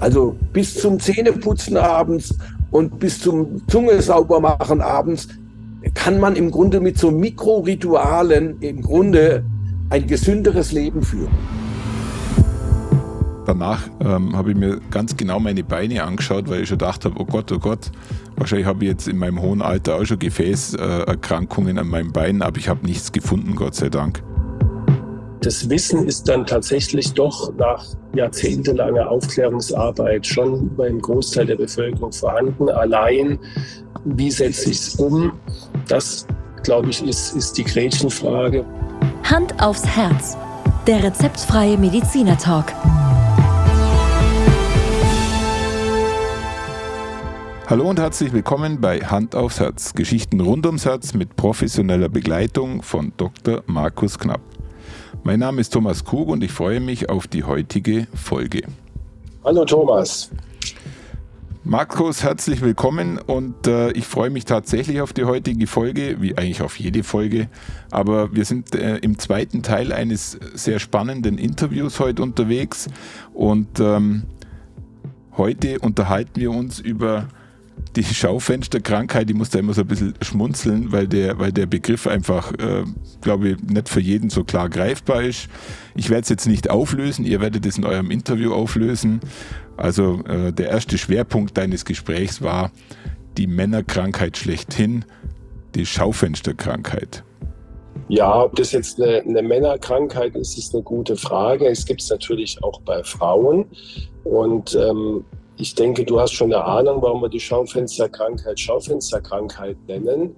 Also bis zum Zähneputzen abends und bis zum Zunge sauber machen abends kann man im Grunde mit so Mikroritualen im Grunde ein gesünderes Leben führen. Danach ähm, habe ich mir ganz genau meine Beine angeschaut, weil ich schon gedacht habe, oh Gott, oh Gott, wahrscheinlich habe ich jetzt in meinem hohen Alter auch schon Gefäßerkrankungen an meinem Bein, aber ich habe nichts gefunden, Gott sei Dank. Das Wissen ist dann tatsächlich doch nach jahrzehntelanger Aufklärungsarbeit schon beim Großteil der Bevölkerung vorhanden. Allein, wie setze ich es um? Das, glaube ich, ist, ist die Gretchenfrage. Hand aufs Herz. Der rezeptfreie Mediziner Talk. Hallo und herzlich willkommen bei Hand aufs Herz. Geschichten rund ums Herz mit professioneller Begleitung von Dr. Markus Knapp. Mein Name ist Thomas Krug und ich freue mich auf die heutige Folge. Hallo Thomas. Markus, herzlich willkommen und äh, ich freue mich tatsächlich auf die heutige Folge, wie eigentlich auf jede Folge. Aber wir sind äh, im zweiten Teil eines sehr spannenden Interviews heute unterwegs und ähm, heute unterhalten wir uns über die Schaufensterkrankheit, die muss da immer so ein bisschen schmunzeln, weil der, weil der Begriff einfach, äh, glaube ich, nicht für jeden so klar greifbar ist. Ich werde es jetzt nicht auflösen, ihr werdet es in eurem Interview auflösen. Also äh, der erste Schwerpunkt deines Gesprächs war die Männerkrankheit schlechthin, die Schaufensterkrankheit. Ja, ob das jetzt eine, eine Männerkrankheit ist, ist eine gute Frage. Es gibt es natürlich auch bei Frauen. Und ähm, ich denke, du hast schon eine Ahnung, warum wir die Schaufensterkrankheit Schaufensterkrankheit nennen.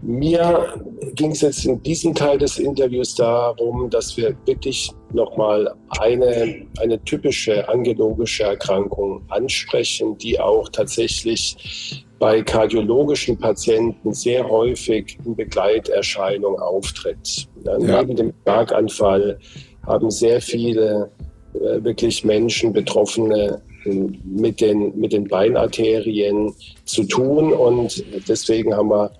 Mir ging es jetzt in diesem Teil des Interviews darum, dass wir wirklich nochmal eine, eine typische angelogische Erkrankung ansprechen, die auch tatsächlich bei kardiologischen Patienten sehr häufig in Begleiterscheinung auftritt. Ja. Neben dem Schlaganfall haben sehr viele äh, wirklich Menschen, Betroffene mit den, mit den Beinarterien zu tun. Und deswegen haben wir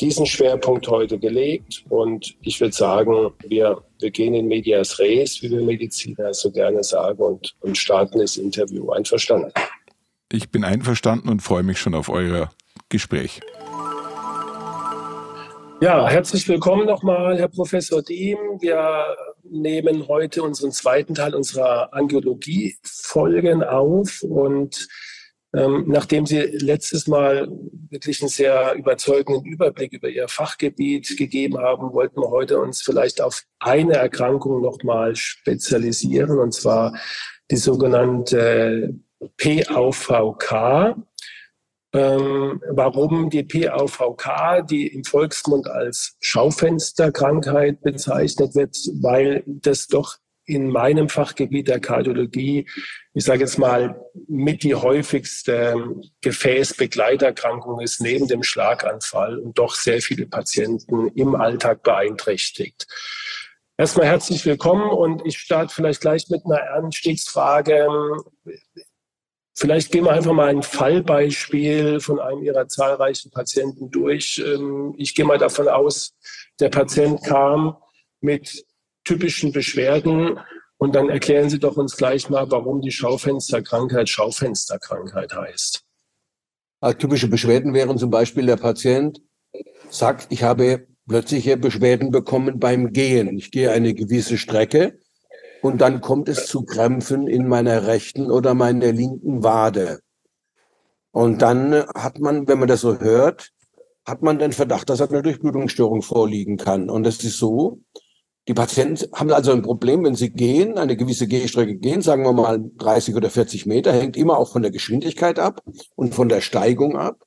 diesen Schwerpunkt heute gelegt. Und ich würde sagen, wir, wir gehen in medias res, wie wir Mediziner so gerne sagen, und, und starten das Interview. Einverstanden? Ich bin einverstanden und freue mich schon auf euer Gespräch. Ja, herzlich willkommen nochmal, Herr Professor Diem. Wir nehmen heute unseren zweiten Teil unserer Angiologie-Folgen auf und ähm, nachdem Sie letztes Mal wirklich einen sehr überzeugenden Überblick über Ihr Fachgebiet gegeben haben, wollten wir heute uns vielleicht auf eine Erkrankung nochmal spezialisieren, und zwar die sogenannte PAVK. Ähm, warum die PAVK, die im Volksmund als Schaufensterkrankheit bezeichnet wird, weil das doch in meinem Fachgebiet der Kardiologie, ich sage jetzt mal, mit die häufigste Gefäßbegleiterkrankung ist neben dem Schlaganfall und doch sehr viele Patienten im Alltag beeinträchtigt. Erstmal herzlich willkommen und ich starte vielleicht gleich mit einer Anstiegsfrage. Vielleicht gehen wir einfach mal ein Fallbeispiel von einem Ihrer zahlreichen Patienten durch. Ähm, ich gehe mal davon aus, der Patient kam mit typischen Beschwerden und dann erklären Sie doch uns gleich mal, warum die Schaufensterkrankheit Schaufensterkrankheit heißt. Typische Beschwerden wären zum Beispiel, der Patient sagt, ich habe plötzliche Beschwerden bekommen beim Gehen. Ich gehe eine gewisse Strecke und dann kommt es zu Krämpfen in meiner rechten oder meiner linken Wade. Und dann hat man, wenn man das so hört, hat man den Verdacht, dass eine Durchblutungsstörung vorliegen kann. Und es ist so, die Patienten haben also ein Problem, wenn sie gehen, eine gewisse Gehstrecke gehen, sagen wir mal 30 oder 40 Meter, hängt immer auch von der Geschwindigkeit ab und von der Steigung ab.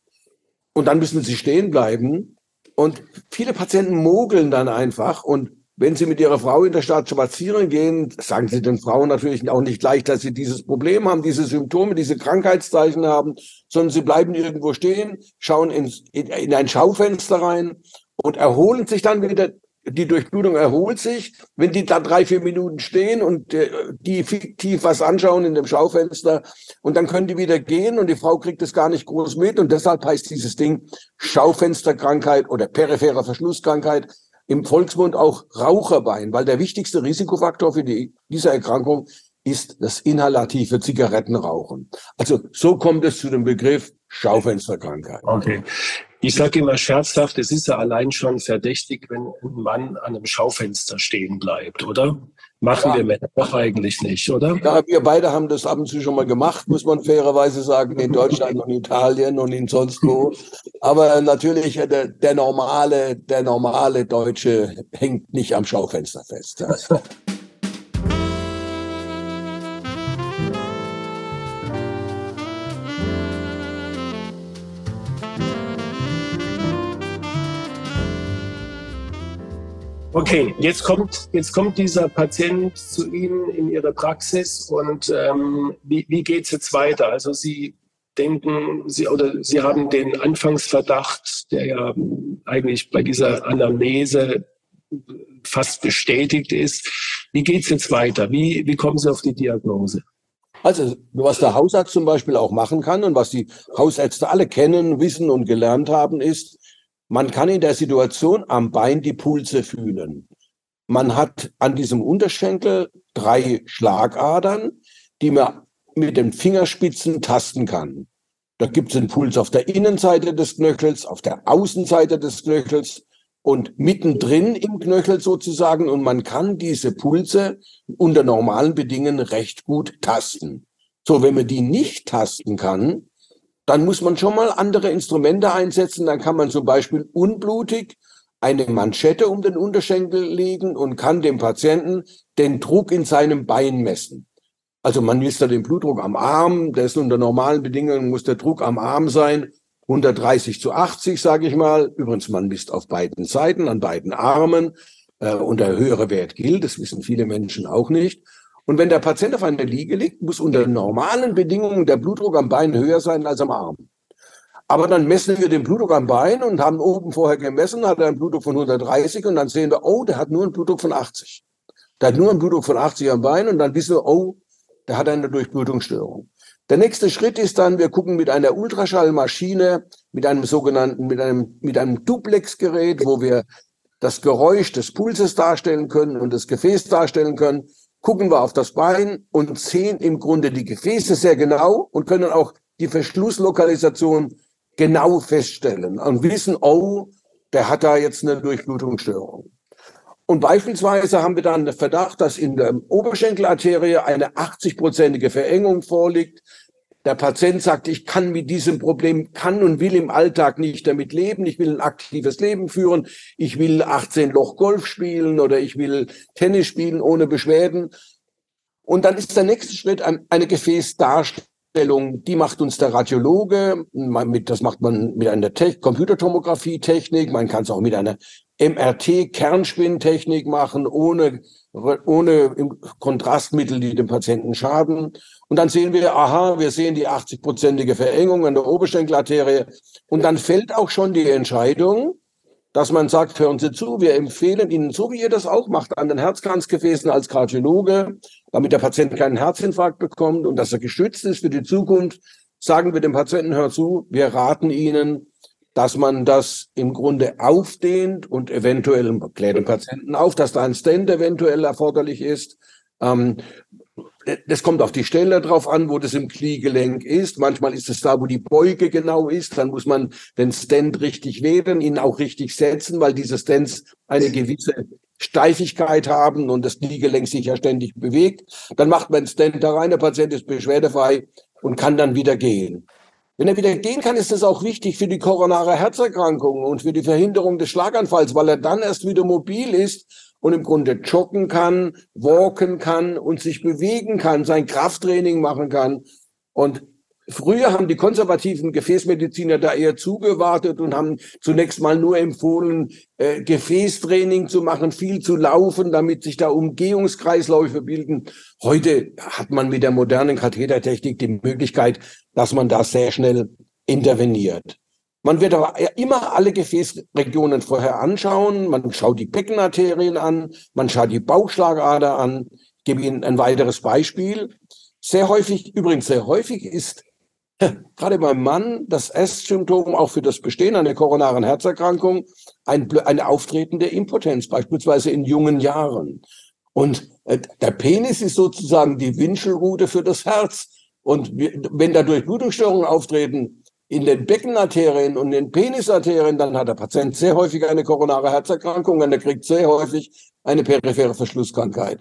Und dann müssen sie stehen bleiben. Und viele Patienten mogeln dann einfach und wenn Sie mit Ihrer Frau in der Stadt spazieren gehen, sagen Sie den Frauen natürlich auch nicht gleich, dass sie dieses Problem haben, diese Symptome, diese Krankheitszeichen haben, sondern sie bleiben irgendwo stehen, schauen ins, in, in ein Schaufenster rein und erholen sich dann wieder. Die Durchblutung erholt sich. Wenn die da drei, vier Minuten stehen und äh, die fiktiv was anschauen in dem Schaufenster und dann können die wieder gehen und die Frau kriegt es gar nicht groß mit und deshalb heißt dieses Ding Schaufensterkrankheit oder periphere Verschlusskrankheit im Volksmund auch Raucherbein, weil der wichtigste Risikofaktor für die, diese Erkrankung ist das inhalative Zigarettenrauchen. Also so kommt es zu dem Begriff Schaufensterkrankheit. Okay. Ich sage immer scherzhaft, es ist ja allein schon verdächtig, wenn ein Mann an einem Schaufenster stehen bleibt, oder? Machen ja. wir Männer doch eigentlich nicht, oder? Ja, wir beide haben das ab und zu schon mal gemacht, muss man fairerweise sagen, in Deutschland und Italien und in sonst wo. Aber natürlich, äh, der, der normale, der normale Deutsche hängt nicht am Schaufenster fest. Okay, jetzt kommt, jetzt kommt dieser Patient zu Ihnen in Ihre Praxis und ähm, wie, wie geht es jetzt weiter? Also Sie denken, Sie oder Sie haben den Anfangsverdacht, der ja eigentlich bei dieser Anamnese fast bestätigt ist. Wie geht es jetzt weiter? Wie, wie kommen Sie auf die Diagnose? Also, was der Hausarzt zum Beispiel auch machen kann und was die Hausärzte alle kennen, wissen und gelernt haben, ist, man kann in der Situation am Bein die Pulse fühlen. Man hat an diesem Unterschenkel drei Schlagadern, die man mit den Fingerspitzen tasten kann. Da gibt es einen Puls auf der Innenseite des Knöchels, auf der Außenseite des Knöchels und mittendrin im Knöchel sozusagen. Und man kann diese Pulse unter normalen Bedingungen recht gut tasten. So, wenn man die nicht tasten kann, dann muss man schon mal andere Instrumente einsetzen. Dann kann man zum Beispiel unblutig eine Manschette um den Unterschenkel legen und kann dem Patienten den Druck in seinem Bein messen. Also man misst da den Blutdruck am Arm, der ist unter normalen Bedingungen, muss der Druck am Arm sein, 130 zu 80, sage ich mal. Übrigens, man misst auf beiden Seiten, an beiden Armen. Äh, und der höhere Wert gilt, das wissen viele Menschen auch nicht. Und wenn der Patient auf einer Liege liegt, muss unter normalen Bedingungen der Blutdruck am Bein höher sein als am Arm. Aber dann messen wir den Blutdruck am Bein und haben oben vorher gemessen, hat er einen Blutdruck von 130 und dann sehen wir, oh, der hat nur einen Blutdruck von 80. Der hat nur einen Blutdruck von 80 am Bein und dann wissen wir, oh, der hat eine Durchblutungsstörung. Der nächste Schritt ist dann, wir gucken mit einer Ultraschallmaschine, mit einem sogenannten, mit einem, mit einem Duplexgerät, wo wir das Geräusch des Pulses darstellen können und das Gefäß darstellen können gucken wir auf das Bein und sehen im Grunde die Gefäße sehr genau und können auch die Verschlusslokalisation genau feststellen und wissen, oh, der hat da jetzt eine Durchblutungsstörung. Und beispielsweise haben wir dann den Verdacht, dass in der Oberschenkelarterie eine 80-prozentige Verengung vorliegt. Der Patient sagt, ich kann mit diesem Problem, kann und will im Alltag nicht damit leben. Ich will ein aktives Leben führen. Ich will 18 Loch Golf spielen oder ich will Tennis spielen ohne Beschwerden. Und dann ist der nächste Schritt eine Gefäßdarstellung. Die macht uns der Radiologe. Das macht man mit einer Computertomographie-Technik. Man kann es auch mit einer MRT-Kernspintechnik machen, ohne ohne Kontrastmittel, die dem Patienten schaden. Und dann sehen wir, aha, wir sehen die 80-prozentige Verengung an der Oberschenkelarterie. Und dann fällt auch schon die Entscheidung, dass man sagt, hören Sie zu, wir empfehlen Ihnen, so wie ihr das auch macht, an den Herzkranzgefäßen als Kardiologe, damit der Patient keinen Herzinfarkt bekommt und dass er geschützt ist für die Zukunft, sagen wir dem Patienten, hör zu, wir raten Ihnen, dass man das im Grunde aufdehnt und eventuell klärt den Patienten auf, dass da ein Stand eventuell erforderlich ist. Ähm, das kommt auf die Stelle drauf an, wo das im Kniegelenk ist. Manchmal ist es da, wo die Beuge genau ist. Dann muss man den Stand richtig wählen, ihn auch richtig setzen, weil diese Stands eine gewisse Steifigkeit haben und das Kniegelenk sich ja ständig bewegt. Dann macht man den Stand da rein, der Patient ist beschwerdefrei und kann dann wieder gehen. Wenn er wieder gehen kann, ist das auch wichtig für die koronare Herzerkrankung und für die Verhinderung des Schlaganfalls, weil er dann erst wieder mobil ist und im Grunde joggen kann, walken kann und sich bewegen kann, sein Krafttraining machen kann. Und Früher haben die konservativen Gefäßmediziner da eher zugewartet und haben zunächst mal nur empfohlen, äh, Gefäßtraining zu machen, viel zu laufen, damit sich da Umgehungskreisläufe bilden. Heute hat man mit der modernen Kathetertechnik die Möglichkeit, dass man da sehr schnell interveniert. Man wird aber immer alle Gefäßregionen vorher anschauen. Man schaut die Beckenarterien an, man schaut die Bauchschlagader an. Ich gebe Ihnen ein weiteres Beispiel. Sehr häufig, übrigens sehr häufig ist gerade beim Mann das S-Symptom auch für das Bestehen einer koronaren Herzerkrankung ein, eine auftretende Impotenz, beispielsweise in jungen Jahren. Und äh, der Penis ist sozusagen die Wünschelrute für das Herz. Und wenn dadurch Blutungsstörungen auftreten in den Beckenarterien und den Penisarterien, dann hat der Patient sehr häufig eine koronare Herzerkrankung und er kriegt sehr häufig eine periphere Verschlusskrankheit.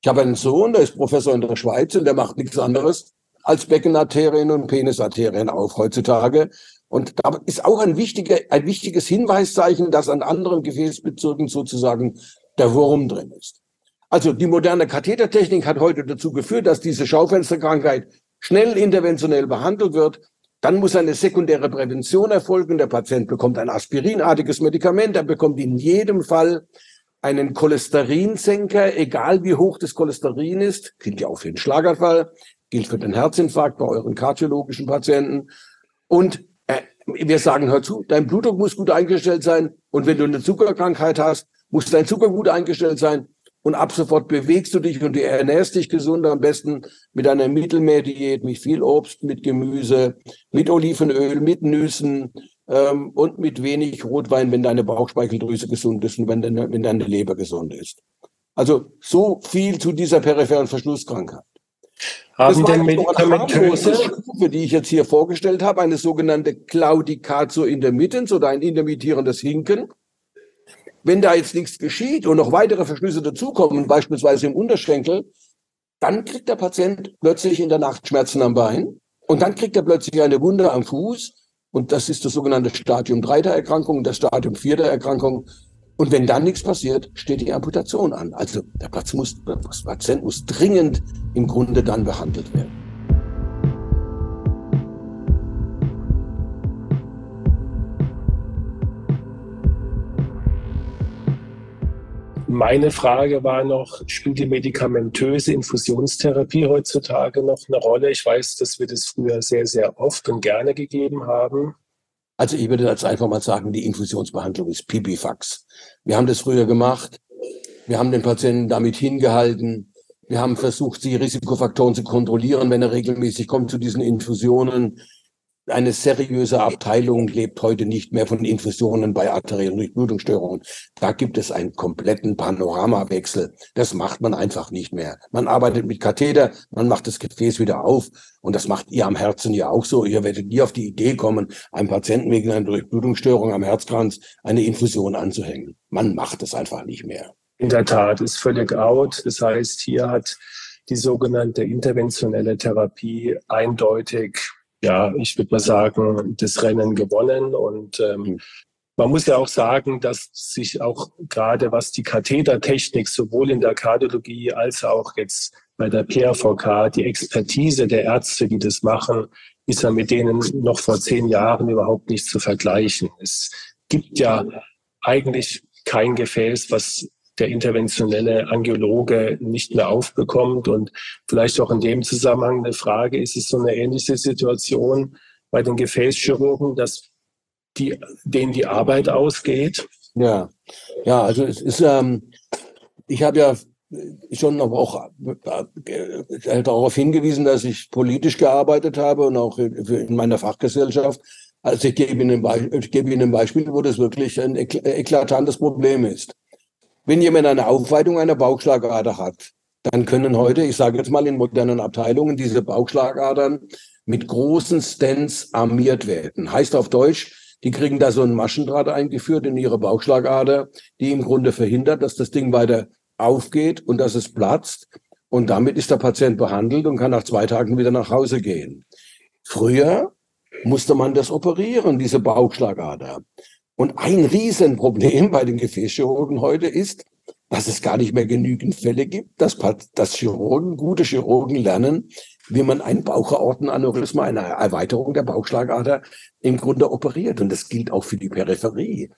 Ich habe einen Sohn, der ist Professor in der Schweiz und der macht nichts anderes als Beckenarterien und Penisarterien auf heutzutage. Und da ist auch ein, wichtiger, ein wichtiges Hinweiszeichen, dass an anderen Gefäßbezirken sozusagen der Wurm drin ist. Also die moderne Kathetertechnik hat heute dazu geführt, dass diese Schaufensterkrankheit schnell interventionell behandelt wird. Dann muss eine sekundäre Prävention erfolgen. Der Patient bekommt ein aspirinartiges Medikament. Er bekommt in jedem Fall einen Cholesterinsenker, egal wie hoch das Cholesterin ist. Gilt ja auch für den Schlaganfall, gilt für den Herzinfarkt bei euren kardiologischen Patienten. Und äh, wir sagen, hör zu, dein Blutdruck muss gut eingestellt sein. Und wenn du eine Zuckerkrankheit hast, muss dein Zucker gut eingestellt sein und ab sofort bewegst du dich und du ernährst dich gesund, am besten mit einer Mittelmeerdiät, mit viel Obst, mit Gemüse, mit Olivenöl, mit Nüssen ähm, und mit wenig Rotwein, wenn deine Bauchspeicheldrüse gesund ist und wenn deine, wenn deine Leber gesund ist. Also so viel zu dieser peripheren Verschlusskrankheit. Haben denn medikamentöse Stufe, die ich jetzt hier vorgestellt habe, eine sogenannte Claudicatio intermittens oder ein intermittierendes Hinken. Wenn da jetzt nichts geschieht und noch weitere Verschlüsse dazukommen, beispielsweise im Unterschenkel, dann kriegt der Patient plötzlich in der Nacht Schmerzen am Bein und dann kriegt er plötzlich eine Wunde am Fuß und das ist das sogenannte Stadium 3 der Erkrankung, das Stadium 4 der Erkrankung. Und wenn dann nichts passiert, steht die Amputation an. Also der Patient muss, der Patient muss dringend im Grunde dann behandelt werden. Meine Frage war noch, spielt die medikamentöse Infusionstherapie heutzutage noch eine Rolle? Ich weiß, dass wir das früher sehr, sehr oft und gerne gegeben haben. Also ich würde jetzt einfach mal sagen, die Infusionsbehandlung ist Pipifax. Wir haben das früher gemacht. Wir haben den Patienten damit hingehalten. Wir haben versucht, die Risikofaktoren zu kontrollieren, wenn er regelmäßig kommt zu diesen Infusionen eine seriöse Abteilung lebt heute nicht mehr von Infusionen bei arteriellen Durchblutungsstörungen. Da gibt es einen kompletten Panoramawechsel. Das macht man einfach nicht mehr. Man arbeitet mit Katheter, man macht das Gefäß wieder auf und das macht ihr am Herzen ja auch so. Ihr werdet nie auf die Idee kommen, einem Patienten wegen einer Durchblutungsstörung am Herzkranz eine Infusion anzuhängen. Man macht es einfach nicht mehr. In der Tat, ist völlig out. Das heißt, hier hat die sogenannte interventionelle Therapie eindeutig ja, ich würde mal sagen, das Rennen gewonnen. Und ähm, hm. man muss ja auch sagen, dass sich auch gerade was die Kathetertechnik sowohl in der Kardiologie als auch jetzt bei der PRVK, die Expertise der Ärzte, die das machen, ist ja mit denen noch vor zehn Jahren überhaupt nicht zu vergleichen. Es gibt ja eigentlich kein Gefäß, was der interventionelle Angiologe nicht mehr aufbekommt. Und vielleicht auch in dem Zusammenhang eine Frage, ist es so eine ähnliche Situation bei den Gefäßchirurgen, dass die, denen die Arbeit ausgeht? Ja, ja, also es ist, ähm, ich habe ja schon auch äh, darauf hingewiesen, dass ich politisch gearbeitet habe und auch in meiner Fachgesellschaft. Also ich gebe Ihnen, ich gebe Ihnen ein Beispiel, wo das wirklich ein eklatantes Problem ist. Wenn jemand eine Aufweitung einer Bauchschlagader hat, dann können heute, ich sage jetzt mal in modernen Abteilungen, diese Bauchschlagadern mit großen Stents armiert werden. Heißt auf Deutsch, die kriegen da so ein Maschendraht eingeführt in ihre Bauchschlagader, die im Grunde verhindert, dass das Ding weiter aufgeht und dass es platzt. Und damit ist der Patient behandelt und kann nach zwei Tagen wieder nach Hause gehen. Früher musste man das operieren, diese Bauchschlagader. Und ein Riesenproblem bei den Gefäßchirurgen heute ist, dass es gar nicht mehr genügend Fälle gibt, dass, dass Chirurgen, gute Chirurgen lernen, wie man ein Bauchaortenaneurysma, eine Erweiterung der Bauchschlagader im Grunde operiert. Und das gilt auch für die Peripherie.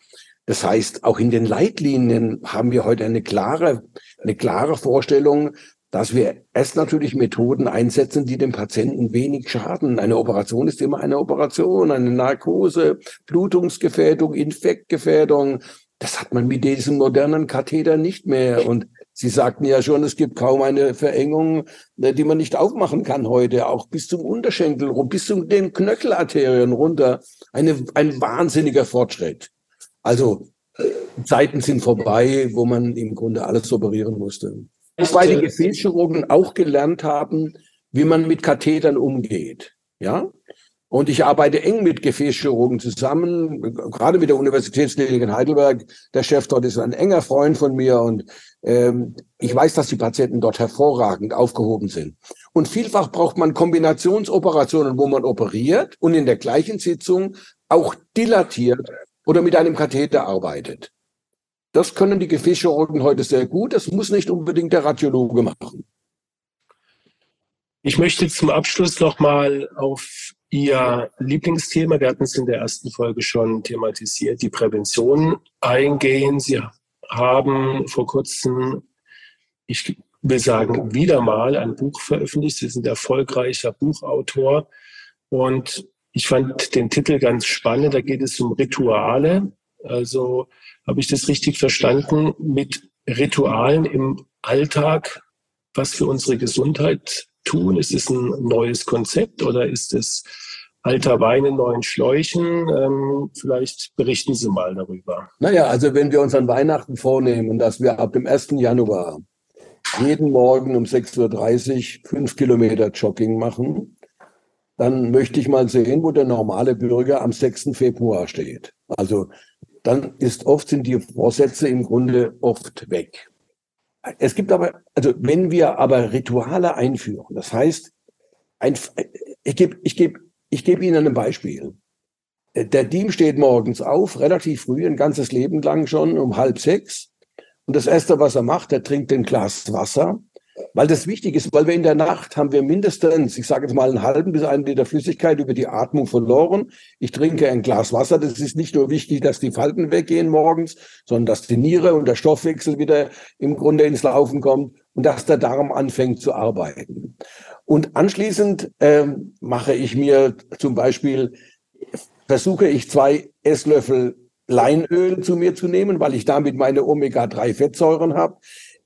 Das heißt, auch in den Leitlinien haben wir heute eine klare, eine klare Vorstellung, dass wir erst natürlich Methoden einsetzen, die dem Patienten wenig schaden. Eine Operation ist immer eine Operation, eine Narkose, Blutungsgefährdung, Infektgefährdung. Das hat man mit diesem modernen Katheter nicht mehr. Und Sie sagten ja schon, es gibt kaum eine Verengung, äh, die man nicht aufmachen kann heute, auch bis zum Unterschenkel, bis zu den Knöchelarterien runter. Eine, ein wahnsinniger Fortschritt. Also Zeiten sind vorbei, wo man im Grunde alles operieren musste. Wobei die Gefäßchirurgen auch gelernt haben, wie man mit Kathetern umgeht. Ja? Und ich arbeite eng mit Gefäßchirurgen zusammen, gerade mit der Universitätsklinik in Heidelberg. Der Chef dort ist ein enger Freund von mir und ähm, ich weiß, dass die Patienten dort hervorragend aufgehoben sind. Und vielfach braucht man Kombinationsoperationen, wo man operiert und in der gleichen Sitzung auch dilatiert oder mit einem Katheter arbeitet. Das können die Gefäßchirurgen heute sehr gut. Das muss nicht unbedingt der Radiologe machen. Ich möchte zum Abschluss nochmal auf Ihr Lieblingsthema, wir hatten es in der ersten Folge schon thematisiert, die Prävention eingehen. Sie haben vor kurzem, ich will sagen, wieder mal ein Buch veröffentlicht. Sie sind erfolgreicher Buchautor und ich fand den Titel ganz spannend. Da geht es um Rituale. Also habe ich das richtig verstanden? Mit Ritualen im Alltag, was für unsere Gesundheit tun? Ist es ein neues Konzept oder ist es alter Wein in neuen Schläuchen? Ähm, vielleicht berichten Sie mal darüber. Naja, also wenn wir uns an Weihnachten vornehmen, dass wir ab dem 1. Januar jeden Morgen um 6.30 Uhr fünf Kilometer Jogging machen, dann möchte ich mal sehen, wo der normale Bürger am 6. Februar steht. Also dann ist oft sind die Vorsätze im Grunde oft weg. Es gibt aber, also wenn wir aber Rituale einführen, das heißt, ein, ich gebe ich geb, ich geb Ihnen ein Beispiel. Der Team steht morgens auf, relativ früh, ein ganzes Leben lang schon, um halb sechs. Und das Erste, was er macht, er trinkt ein Glas Wasser weil das wichtig ist, weil wir in der Nacht haben wir mindestens, ich sage jetzt mal einen halben bis einen Liter Flüssigkeit über die Atmung verloren. Ich trinke ein Glas Wasser. Das ist nicht nur wichtig, dass die Falten weggehen morgens, sondern dass die Niere und der Stoffwechsel wieder im Grunde ins Laufen kommt und dass der Darm anfängt zu arbeiten. Und anschließend ähm, mache ich mir zum Beispiel, versuche ich zwei Esslöffel Leinöl zu mir zu nehmen, weil ich damit meine Omega-3-Fettsäuren habe.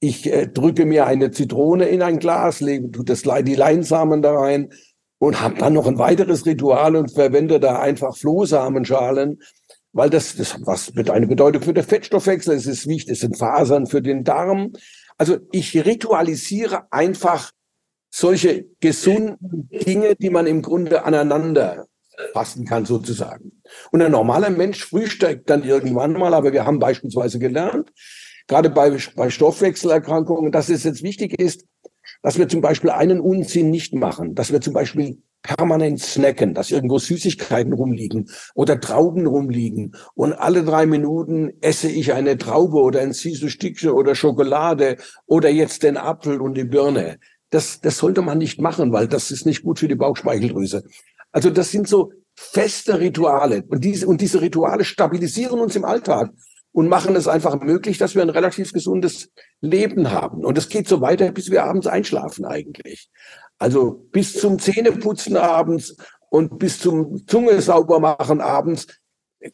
Ich äh, drücke mir eine Zitrone in ein Glas, lege tue das, die Leinsamen da rein und habe dann noch ein weiteres Ritual und verwende da einfach Flohsamenschalen, weil das, das was mit eine Bedeutung für den Fettstoffwechsel, es ist wichtig, es sind Fasern für den Darm. Also ich ritualisiere einfach solche gesunden Dinge, die man im Grunde aneinander fassen kann sozusagen. Und ein normaler Mensch frühstückt dann irgendwann mal, aber wir haben beispielsweise gelernt, gerade bei, bei Stoffwechselerkrankungen, dass es jetzt wichtig ist, dass wir zum Beispiel einen Unsinn nicht machen, dass wir zum Beispiel permanent snacken, dass irgendwo Süßigkeiten rumliegen oder Trauben rumliegen und alle drei Minuten esse ich eine Traube oder ein süßes Stückchen oder Schokolade oder jetzt den Apfel und die Birne. Das, das sollte man nicht machen, weil das ist nicht gut für die Bauchspeicheldrüse. Also das sind so feste Rituale und diese, und diese Rituale stabilisieren uns im Alltag und machen es einfach möglich, dass wir ein relativ gesundes Leben haben. Und es geht so weiter, bis wir abends einschlafen eigentlich. Also bis zum Zähneputzen abends und bis zum Zunge sauber machen abends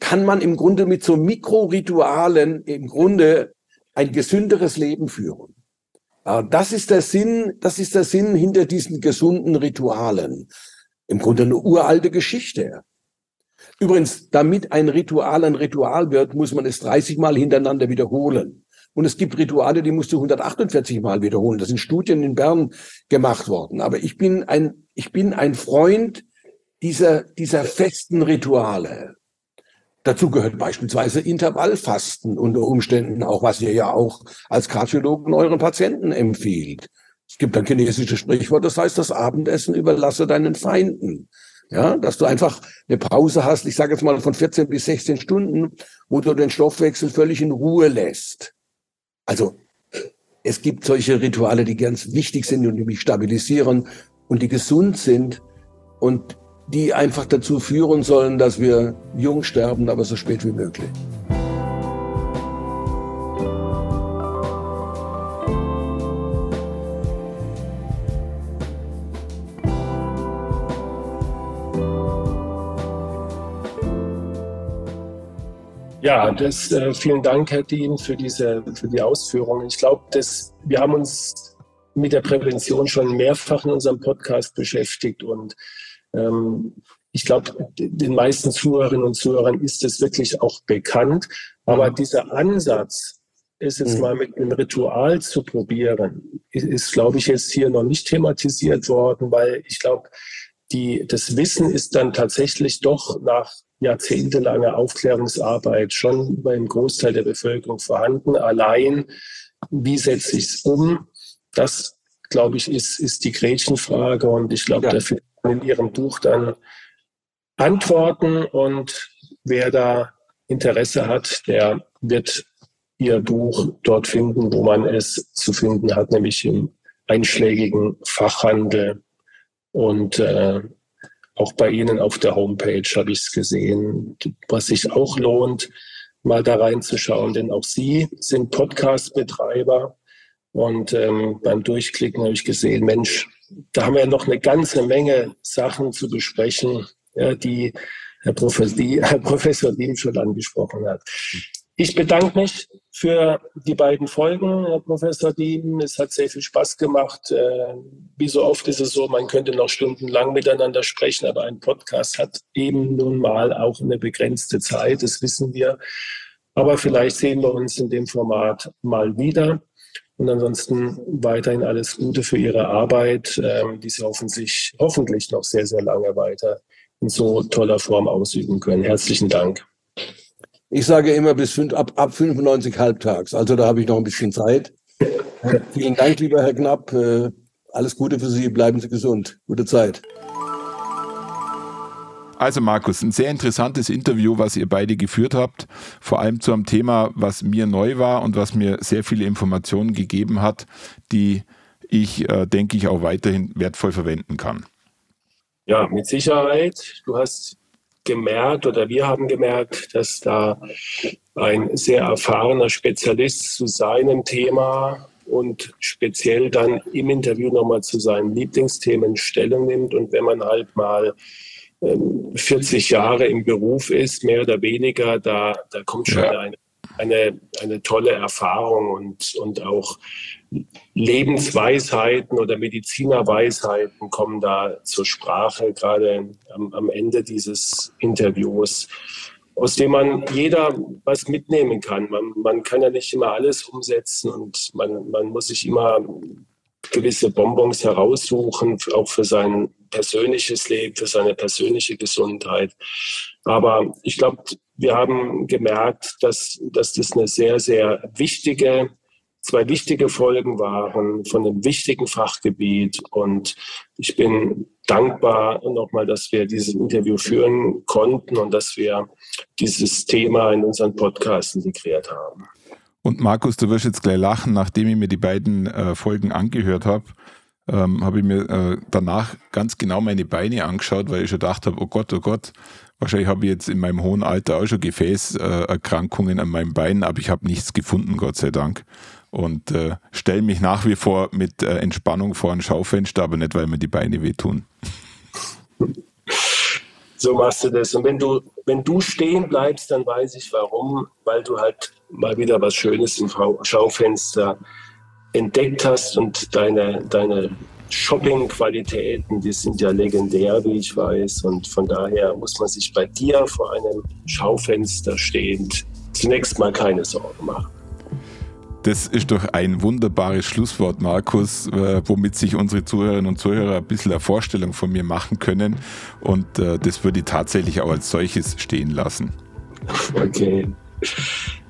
kann man im Grunde mit so Mikroritualen im Grunde ein gesünderes Leben führen. Das ist der Sinn, das ist der Sinn hinter diesen gesunden Ritualen. Im Grunde eine uralte Geschichte. Übrigens, damit ein Ritual ein Ritual wird, muss man es 30 Mal hintereinander wiederholen. Und es gibt Rituale, die musst du 148 Mal wiederholen. Das sind Studien in Bern gemacht worden. Aber ich bin ein, ich bin ein Freund dieser, dieser festen Rituale. Dazu gehört beispielsweise Intervallfasten unter Umständen auch, was ihr ja auch als Kardiologen euren Patienten empfiehlt. Es gibt ein chinesisches Sprichwort, das heißt, das Abendessen überlasse deinen Feinden. Ja, dass du einfach eine Pause hast, ich sage jetzt mal von 14 bis 16 Stunden, wo du den Stoffwechsel völlig in Ruhe lässt. Also es gibt solche Rituale, die ganz wichtig sind und die mich stabilisieren und die gesund sind und die einfach dazu führen sollen, dass wir jung sterben, aber so spät wie möglich. Ja, das, äh, vielen Dank, Herr Dien, für, diese, für die Ausführungen. Ich glaube, wir haben uns mit der Prävention schon mehrfach in unserem Podcast beschäftigt und ähm, ich glaube, den meisten Zuhörerinnen und Zuhörern ist es wirklich auch bekannt. Aber dieser Ansatz, ist jetzt mhm. mal mit einem Ritual zu probieren, ist glaube ich, jetzt hier noch nicht thematisiert worden, weil ich glaube, die, das Wissen ist dann tatsächlich doch nach jahrzehntelanger Aufklärungsarbeit schon beim Großteil der Bevölkerung vorhanden. Allein, wie setze ich es um? Das, glaube ich, ist, ist die Gretchenfrage. Und ich glaube, ja. da findet man in Ihrem Buch dann Antworten. Und wer da Interesse hat, der wird Ihr Buch dort finden, wo man es zu finden hat, nämlich im einschlägigen Fachhandel. Und äh, auch bei Ihnen auf der Homepage habe ich es gesehen, was sich auch lohnt, mal da reinzuschauen, denn auch Sie sind Podcast-Betreiber. Und ähm, beim Durchklicken habe ich gesehen, Mensch, da haben wir noch eine ganze Menge Sachen zu besprechen, ja, die Herr Professor, die Professor Diem schon angesprochen hat. Ich bedanke mich für die beiden Folgen, Herr Professor Diem. Es hat sehr viel Spaß gemacht. Äh, wie so oft ist es so, man könnte noch stundenlang miteinander sprechen, aber ein Podcast hat eben nun mal auch eine begrenzte Zeit, das wissen wir. Aber vielleicht sehen wir uns in dem Format mal wieder. Und ansonsten weiterhin alles Gute für Ihre Arbeit, ähm, die Sie hoffentlich, hoffentlich noch sehr, sehr lange weiter in so toller Form ausüben können. Herzlichen Dank. Ich sage immer bis fünf, ab, ab 95 halbtags. Also da habe ich noch ein bisschen Zeit. Vielen Dank, lieber Herr Knapp. Äh, alles Gute für Sie. Bleiben Sie gesund. Gute Zeit. Also Markus, ein sehr interessantes Interview, was ihr beide geführt habt, vor allem zu einem Thema, was mir neu war und was mir sehr viele Informationen gegeben hat, die ich, äh, denke ich, auch weiterhin wertvoll verwenden kann. Ja, mit Sicherheit. Du hast gemerkt oder wir haben gemerkt, dass da ein sehr erfahrener Spezialist zu seinem Thema und speziell dann im Interview nochmal zu seinen Lieblingsthemen Stellung nimmt. Und wenn man halt mal 40 ähm, Jahre im Beruf ist, mehr oder weniger, da, da kommt schon ja. eine, eine, eine tolle Erfahrung und, und auch Lebensweisheiten oder Medizinerweisheiten kommen da zur Sprache, gerade am, am Ende dieses Interviews, aus dem man jeder was mitnehmen kann. Man, man kann ja nicht immer alles umsetzen und man, man muss sich immer gewisse Bonbons heraussuchen, auch für sein persönliches Leben, für seine persönliche Gesundheit. Aber ich glaube, wir haben gemerkt, dass, dass das eine sehr, sehr wichtige zwei wichtige Folgen waren von einem wichtigen Fachgebiet. Und ich bin dankbar nochmal, dass wir dieses Interview führen konnten und dass wir dieses Thema in unseren Podcast integriert haben. Und Markus, du wirst jetzt gleich lachen, nachdem ich mir die beiden äh, Folgen angehört habe. Ähm, habe ich mir äh, danach ganz genau meine Beine angeschaut, weil ich schon gedacht habe, oh Gott, oh Gott, wahrscheinlich habe ich jetzt in meinem hohen Alter auch schon Gefäßerkrankungen an meinem Bein, aber ich habe nichts gefunden, Gott sei Dank und äh, stelle mich nach wie vor mit äh, Entspannung vor ein Schaufenster, aber nicht, weil mir die Beine wehtun. So machst du das. Und wenn du, wenn du stehen bleibst, dann weiß ich warum, weil du halt mal wieder was Schönes im Schaufenster entdeckt hast und deine, deine Shopping-Qualitäten, die sind ja legendär, wie ich weiß. Und von daher muss man sich bei dir vor einem Schaufenster stehend zunächst mal keine Sorgen machen. Das ist doch ein wunderbares Schlusswort, Markus, äh, womit sich unsere Zuhörerinnen und Zuhörer ein bisschen eine Vorstellung von mir machen können. Und äh, das würde ich tatsächlich auch als solches stehen lassen. Okay.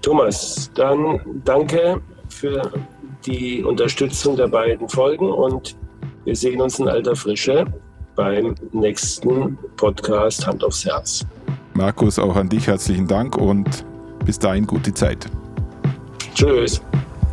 Thomas, dann danke für die Unterstützung der beiden Folgen und wir sehen uns in alter Frische beim nächsten Podcast Hand aufs Herz. Markus, auch an dich herzlichen Dank und bis dahin gute Zeit. Tschüss.